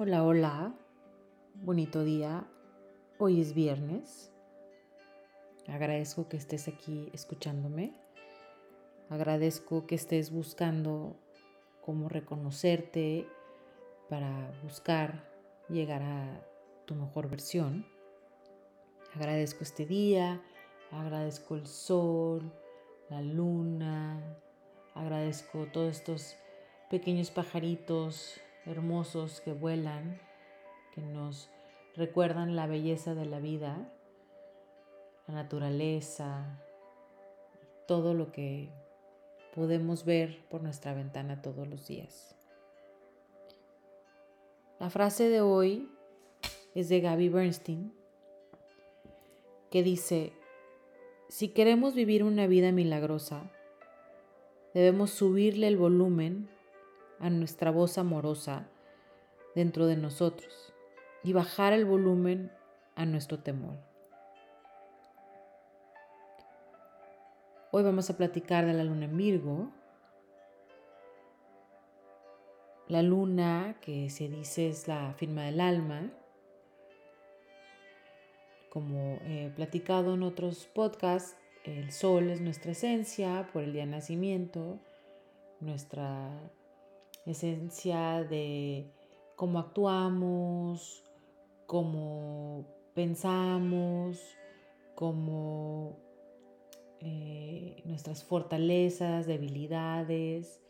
Hola, hola, bonito día. Hoy es viernes. Agradezco que estés aquí escuchándome. Agradezco que estés buscando cómo reconocerte para buscar llegar a tu mejor versión. Agradezco este día, agradezco el sol, la luna, agradezco todos estos pequeños pajaritos hermosos que vuelan, que nos recuerdan la belleza de la vida, la naturaleza, todo lo que podemos ver por nuestra ventana todos los días. La frase de hoy es de Gaby Bernstein, que dice, si queremos vivir una vida milagrosa, debemos subirle el volumen a nuestra voz amorosa dentro de nosotros y bajar el volumen a nuestro temor. Hoy vamos a platicar de la luna en Virgo. La luna, que se dice es la firma del alma, como he platicado en otros podcasts, el sol es nuestra esencia por el día de nacimiento, nuestra esencia de cómo actuamos, cómo pensamos, cómo eh, nuestras fortalezas, debilidades,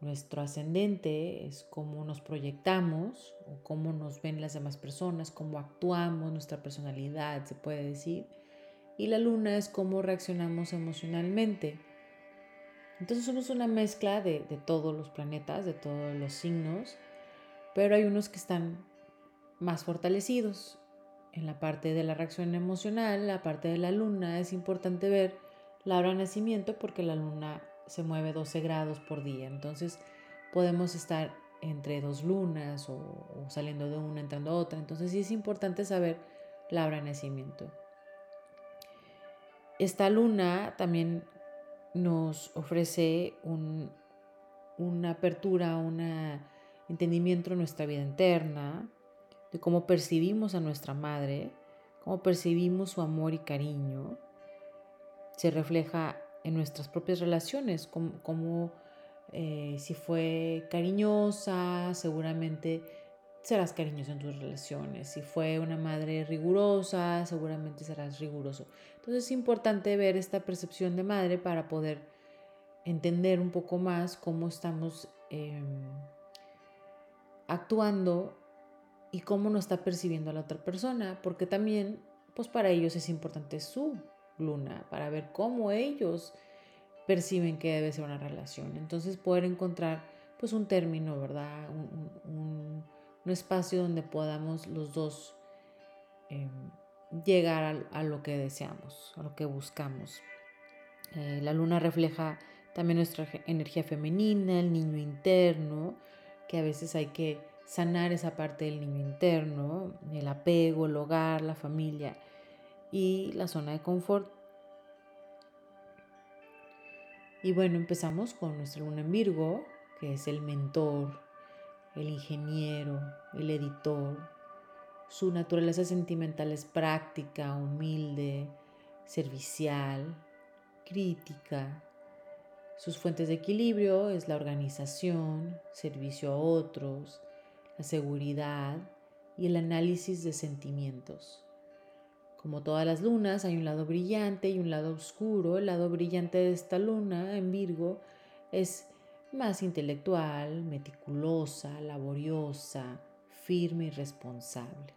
nuestro ascendente es cómo nos proyectamos o cómo nos ven las demás personas, cómo actuamos, nuestra personalidad, se puede decir. Y la luna es cómo reaccionamos emocionalmente. Entonces somos una mezcla de, todos los planetas, de todos los signos, pero hay unos que están más fortalecidos. En la parte de la reacción emocional, la parte de la luna, es importante ver la hora de nacimiento porque la luna se mueve 12 grados por día. Entonces podemos estar entre dos lunas o, o, saliendo de una, entrando a otra. Entonces sí es importante saber la hora de nacimiento. Esta luna también nos ofrece una apertura, un entendimiento de nuestra vida interna, de cómo percibimos a nuestra madre, cómo percibimos su amor y cariño. Se refleja en nuestras propias relaciones, como, eh, si fue cariñosa, seguramente serás cariñoso en tus relaciones. Si fue una madre rigurosa, seguramente serás riguroso. Entonces es importante ver esta percepción de madre para poder entender un poco más cómo estamos em, actuando y cómo nos está percibiendo la otra persona, porque también, pues para ellos es importante su luna, para ver cómo ellos perciben que debe ser una relación. Entonces poder encontrar pues un término, ¿verdad? un un espacio donde podamos los dos em, llegar a, lo que deseamos, a lo que buscamos. Eh, la luna refleja también nuestra energía femenina, el niño interno, que a veces hay que sanar esa parte del niño interno, el apego, el hogar, la familia y la zona de confort. Y bueno, empezamos con nuestra luna en Virgo, que es el mentor, el ingeniero, el editor. Su naturaleza sentimental es práctica, humilde, servicial, crítica. Sus fuentes de equilibrio es la organización, servicio a otros, la seguridad y el análisis de sentimientos. Como todas las lunas, hay un lado brillante y un lado oscuro. El lado brillante de esta luna en Virgo es más intelectual, meticulosa, laboriosa, firme y responsable.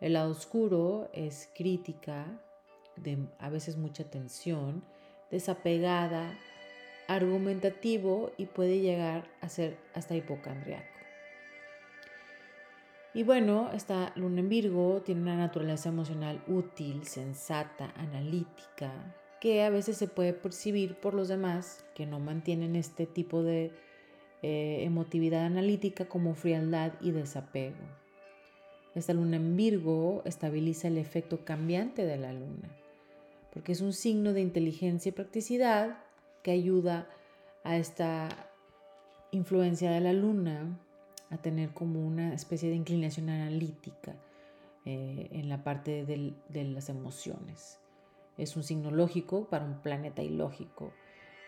El lado oscuro es crítica, a veces mucha tensión, desapegada, argumentativo y puede llegar a ser hasta hipocondriaco. Y bueno, esta luna en Virgo tiene una naturaleza emocional útil, sensata, analítica, que a veces se puede percibir por los demás que no mantienen este tipo de eh, emotividad analítica como frialdad y desapego. Esta luna en Virgo estabiliza el efecto cambiante de la luna, porque es un signo de inteligencia y practicidad que ayuda a esta influencia de la luna a tener como una especie de inclinación analítica eh, en la parte de las emociones. Es un signo lógico para un planeta ilógico.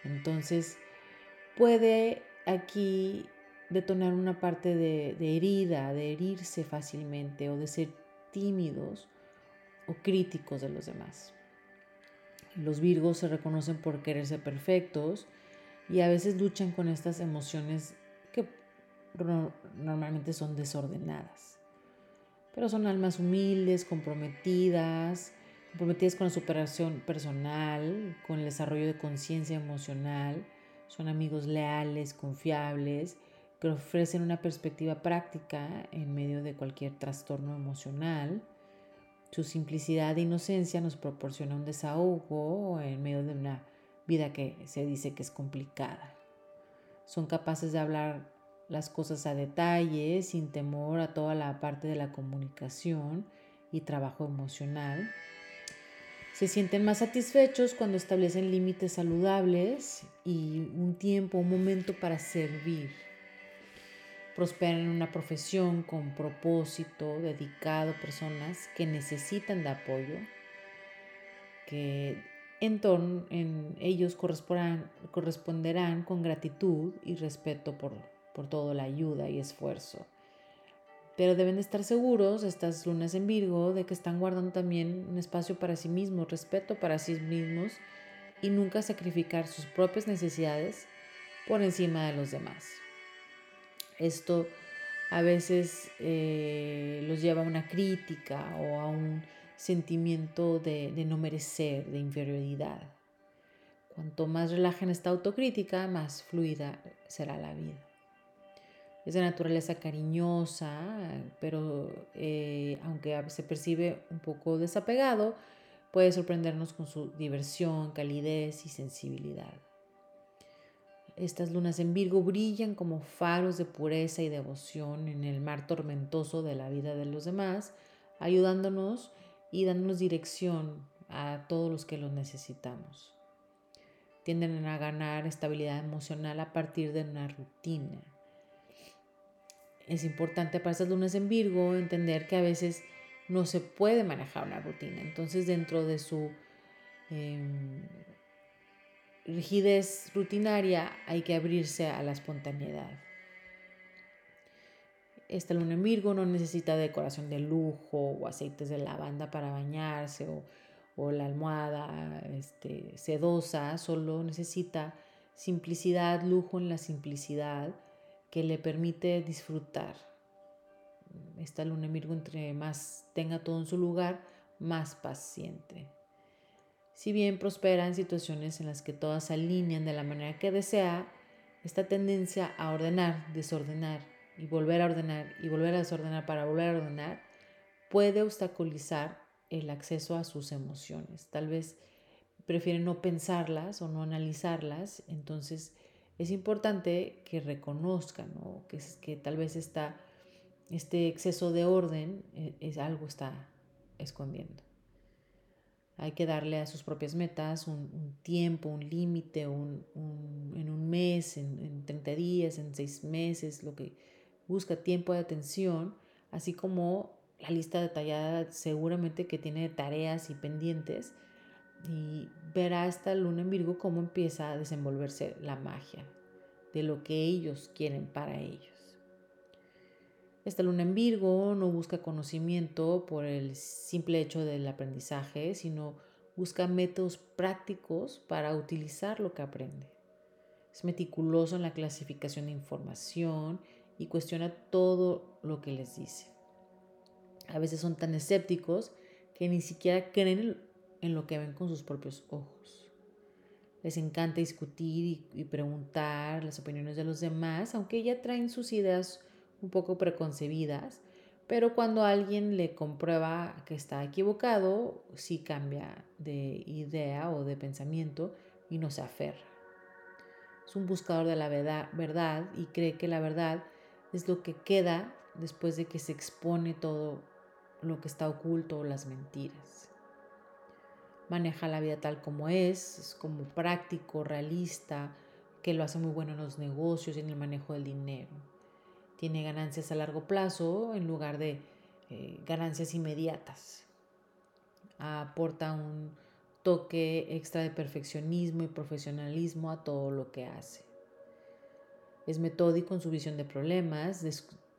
Entonces, puede aquí detonar una parte de, herida, de herirse fácilmente o de ser tímidos o críticos de los demás. Los virgos se reconocen por querer ser perfectos y a veces luchan con estas emociones que normalmente son desordenadas. Pero son almas humildes, comprometidas, comprometidas con la superación personal, con el desarrollo de conciencia emocional. Son amigos leales, confiables, que ofrecen una perspectiva práctica en medio de cualquier trastorno emocional. Su simplicidad e inocencia nos proporciona un desahogo en medio de una vida que se dice que es complicada. Son capaces de hablar las cosas a detalle, sin temor a toda la parte de la comunicación y trabajo emocional. Se sienten más satisfechos cuando establecen límites saludables y un tiempo, un momento para servir. Prosperan en una profesión con propósito, dedicado personas que necesitan de apoyo, que en, torno, en ellos corresponderán con gratitud y respeto por, por toda la ayuda y esfuerzo. Pero deben de estar seguros, estas lunas en Virgo, de que están guardando también un espacio para sí mismos, respeto para sí mismos y nunca sacrificar sus propias necesidades por encima de los demás. Esto a veces eh, los lleva a una crítica o a un sentimiento de, no merecer, de inferioridad. Cuanto más relajen esta autocrítica, más fluida será la vida. Es de naturaleza cariñosa, pero eh, aunque se percibe un poco desapegado, puede sorprendernos con su diversión, calidez y sensibilidad. Estas lunas en Virgo brillan como faros de pureza y devoción en el mar tormentoso de la vida de los demás, ayudándonos y dándonos dirección a todos los que lo necesitamos. Tienden a ganar estabilidad emocional a partir de una rutina. Es importante para estas lunas en Virgo entender que a veces no se puede manejar una rutina. Entonces dentro de su em, rigidez rutinaria hay que abrirse a la espontaneidad. Esta luna en Virgo no necesita decoración de lujo o aceites de lavanda para bañarse o, la almohada este, sedosa, solo necesita simplicidad, lujo en la simplicidad que le permite disfrutar. Esta luna Virgo entre más tenga todo en su lugar, más paciente. Si bien prospera en situaciones en las que todas se alinean de la manera que desea, esta tendencia a ordenar, desordenar y volver a ordenar y volver a desordenar para volver a ordenar puede obstaculizar el acceso a sus emociones. Tal vez prefieren no pensarlas o no analizarlas, entonces es importante que reconozcan que, tal vez está, este exceso de orden eh, es, algo está escondiendo. Hay que darle a sus propias metas un, tiempo, un límite, en un mes, en, en 30 días, en 6 meses, lo que busca tiempo de atención, así como la lista detallada seguramente que tiene tareas y pendientes. Y verá esta luna en Virgo cómo empieza a desenvolverse la magia de lo que ellos quieren para ellos. Esta luna en Virgo no busca conocimiento por el simple hecho del aprendizaje, sino busca métodos prácticos para utilizar lo que aprende. Es meticuloso en la clasificación de información y cuestiona todo lo que les dice. A veces son tan escépticos que ni siquiera creen en lo que ven con sus propios ojos. Les encanta discutir y, preguntar las opiniones de los demás, aunque ya traen sus ideas un poco preconcebidas, pero cuando alguien le comprueba que está equivocado, sí cambia de idea o de pensamiento y no se aferra. Es un buscador de la verdad y cree que la verdad es lo que queda después de que se expone todo lo que está oculto o las mentiras. Maneja la vida tal como es, es como práctico, realista, que lo hace muy bueno en los negocios y en el manejo del dinero Tiene ganancias a largo plazo en lugar de eh, ganancias inmediatas. Aporta un toque extra de perfeccionismo y profesionalismo a todo lo que hace. Es metódico en su visión de problemas,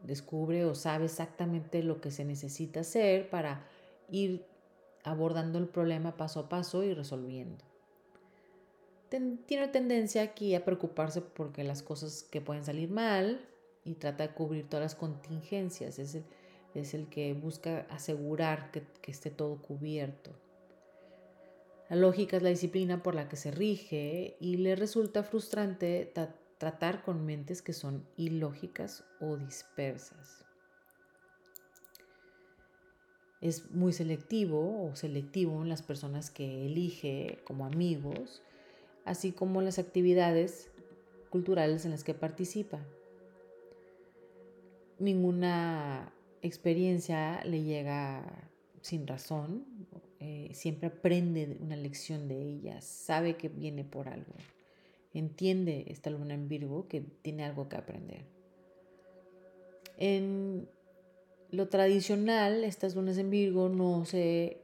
descubre o sabe exactamente lo que se necesita hacer para ir abordando el problema paso a paso y resolviendo. tiene tendencia aquí a preocuparse porque las cosas que pueden salir mal y trata de cubrir todas las contingencias. Es el, que busca asegurar que esté todo cubierto. La lógica es la disciplina por la que se rige y le resulta frustrante tratar con mentes que son ilógicas o dispersas. Es muy selectivo o selectivo en las personas que elige como amigos, así como las actividades culturales en las que participa. Ninguna experiencia le llega sin razón, eh, siempre aprende una lección de ella, sabe que viene por algo, entiende esta luna en Virgo que tiene algo que aprender. En lo tradicional, estas lunas en Virgo no se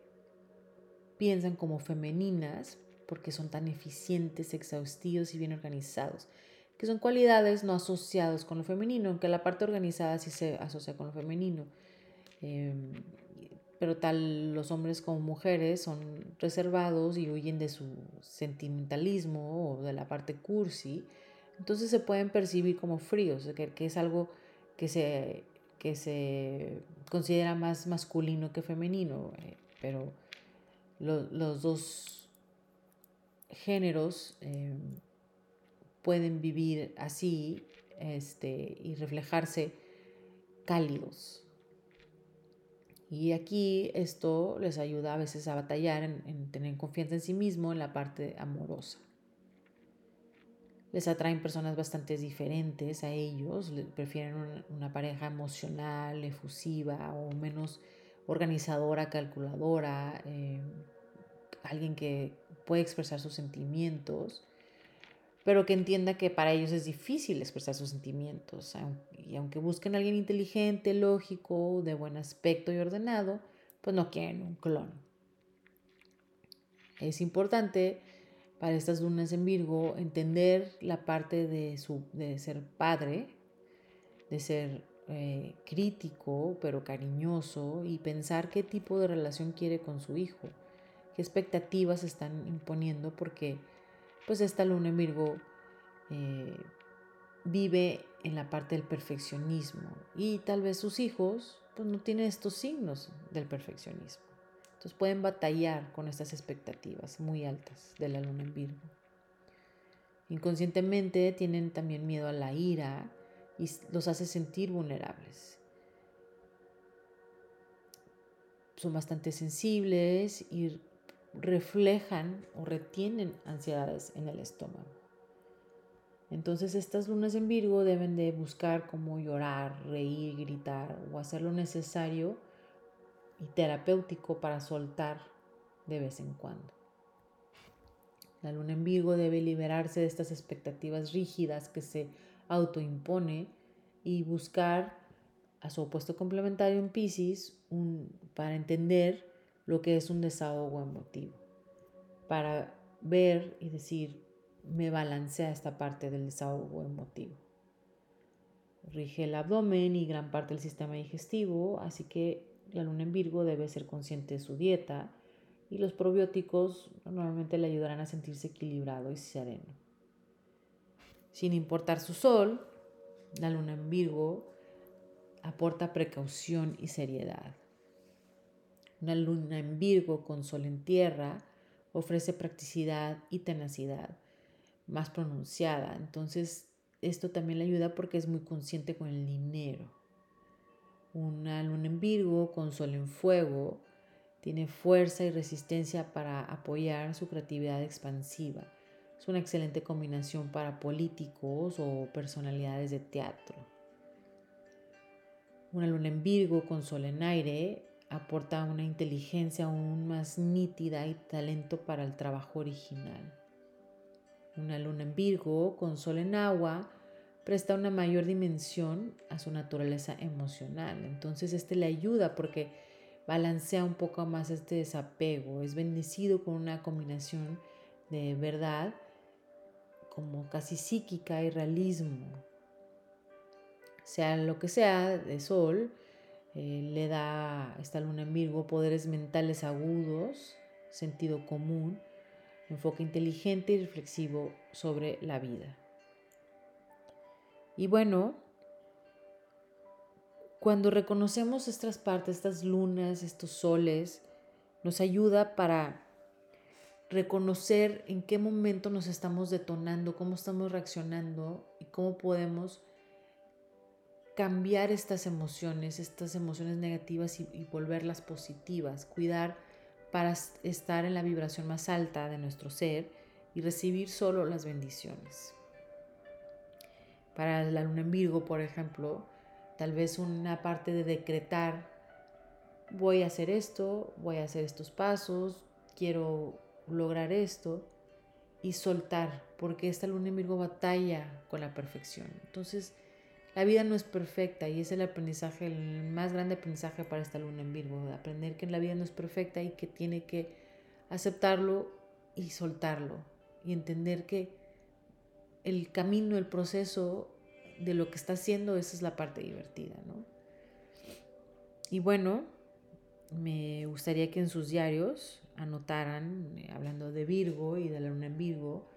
piensan como femeninas porque son tan eficientes, exhaustivos y bien organizados, que son cualidades no asociadas con lo femenino, aunque la parte organizada sí se asocia con lo femenino. Em, pero tal los hombres como mujeres son reservados y huyen de su sentimentalismo o de la parte cursi, entonces se pueden percibir como fríos, que, que es algo que se, que se considera más masculino que femenino, eh, pero los dos géneros eh, pueden vivir así este, y reflejarse cálidos. Y aquí esto les ayuda a veces a batallar en, tener confianza en sí mismo en la parte amorosa. Les atraen personas bastante diferentes a ellos, prefieren una, pareja emocional, efusiva o menos organizadora, calculadora, eh, alguien que puede expresar sus sentimientos pero que entienda que para ellos es difícil expresar sus sentimientos. Y aunque busquen a alguien inteligente, lógico, de buen aspecto y ordenado, pues no quieren un clon. Es importante para estas lunas en Virgo entender la parte de, su, de ser padre, de ser eh, crítico pero cariñoso y pensar qué tipo de relación quiere con su hijo, qué expectativas están imponiendo porque pues esta luna en Virgo eh, vive en la parte del perfeccionismo y tal vez sus hijos pues no tienen estos signos del perfeccionismo. Entonces pueden batallar con estas expectativas muy altas de la luna en Virgo. Inconscientemente tienen también miedo a la ira y los hace sentir vulnerables. Son bastante sensibles y reflejan o retienen ansiedades en el estómago. Entonces estas lunas en Virgo deben de buscar cómo llorar, reír, gritar o hacer lo necesario y terapéutico para soltar de vez en cuando. La luna en Virgo debe liberarse de estas expectativas rígidas que se autoimpone y buscar a su opuesto complementario en Pisces para entender lo que es un desahogo emotivo, para ver y decir, me balancea esta parte del desahogo emotivo. Rige el abdomen y gran parte del sistema digestivo, así que la luna en Virgo debe ser consciente de su dieta y los probióticos normalmente le ayudarán a sentirse equilibrado y sereno. Sin importar su sol, la luna en Virgo aporta precaución y seriedad. Una luna en Virgo con sol en tierra ofrece practicidad y tenacidad más pronunciada. Entonces, esto también le ayuda porque es muy consciente con el dinero. Una luna en Virgo con sol en fuego tiene fuerza y resistencia para apoyar su creatividad expansiva. Es una excelente combinación para políticos o personalidades de teatro. Una luna en Virgo con sol en aire aporta una inteligencia aún más nítida y talento para el trabajo original. Una luna en Virgo con sol en agua presta una mayor dimensión a su naturaleza emocional. Entonces este le ayuda porque balancea un poco más este desapego, es bendecido con una combinación de verdad como casi psíquica y realismo. Sea lo que sea de Sol, eh, le da esta luna en Virgo poderes mentales agudos, sentido común, enfoque inteligente y reflexivo sobre la vida. Y bueno, cuando reconocemos estas partes, estas lunas, estos soles, nos ayuda para reconocer en qué momento nos estamos detonando, cómo estamos reaccionando y cómo podemos cambiar estas emociones, estas emociones negativas y, volverlas positivas, cuidar para estar en la vibración más alta de nuestro ser y recibir solo las bendiciones. Para la luna en Virgo, por ejemplo, tal vez una parte de decretar, voy a hacer esto, voy a hacer estos pasos, quiero lograr esto y soltar, porque esta luna en Virgo batalla con la perfección. Entonces, la vida no es perfecta y es el aprendizaje, el más grande aprendizaje para esta luna en Virgo, aprender que la vida no es perfecta y que tiene que aceptarlo y soltarlo y entender que el camino, el proceso de lo que está haciendo, esa es la parte divertida, ¿no? Y bueno, me gustaría que en sus diarios anotaran, eh, hablando de Virgo y de la luna en Virgo,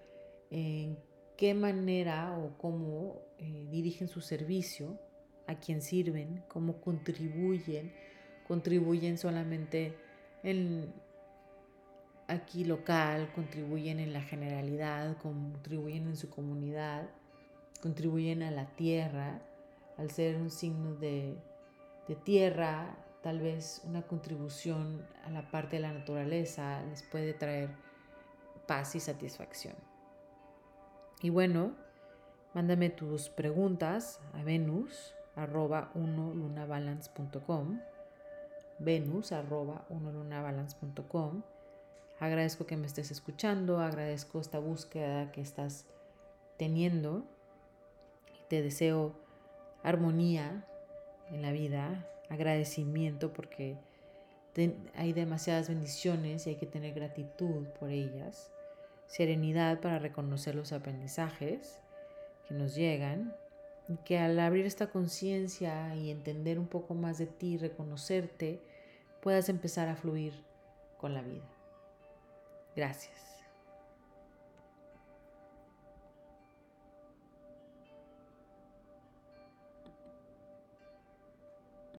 en qué manera o cómo eh, dirigen su servicio, a quién sirven, cómo contribuyen, contribuyen solamente en aquí local, contribuyen en la generalidad, contribuyen en su comunidad, contribuyen a la tierra, al ser un signo de, de tierra, tal vez una contribución a la parte de la naturaleza les puede traer paz y satisfacción. Y bueno, mándame tus preguntas a venus arroba lunabalancecom venus arroba lunabalancecom Agradezco que me estés escuchando, agradezco esta búsqueda que estás teniendo. Te deseo armonía en la vida, agradecimiento porque hay demasiadas bendiciones y hay que tener gratitud por ellas, serenidad para reconocer los aprendizajes que nos llegan y que al abrir esta conciencia y entender un poco más de ti, reconocerte, puedas empezar a fluir con la vida. Gracias.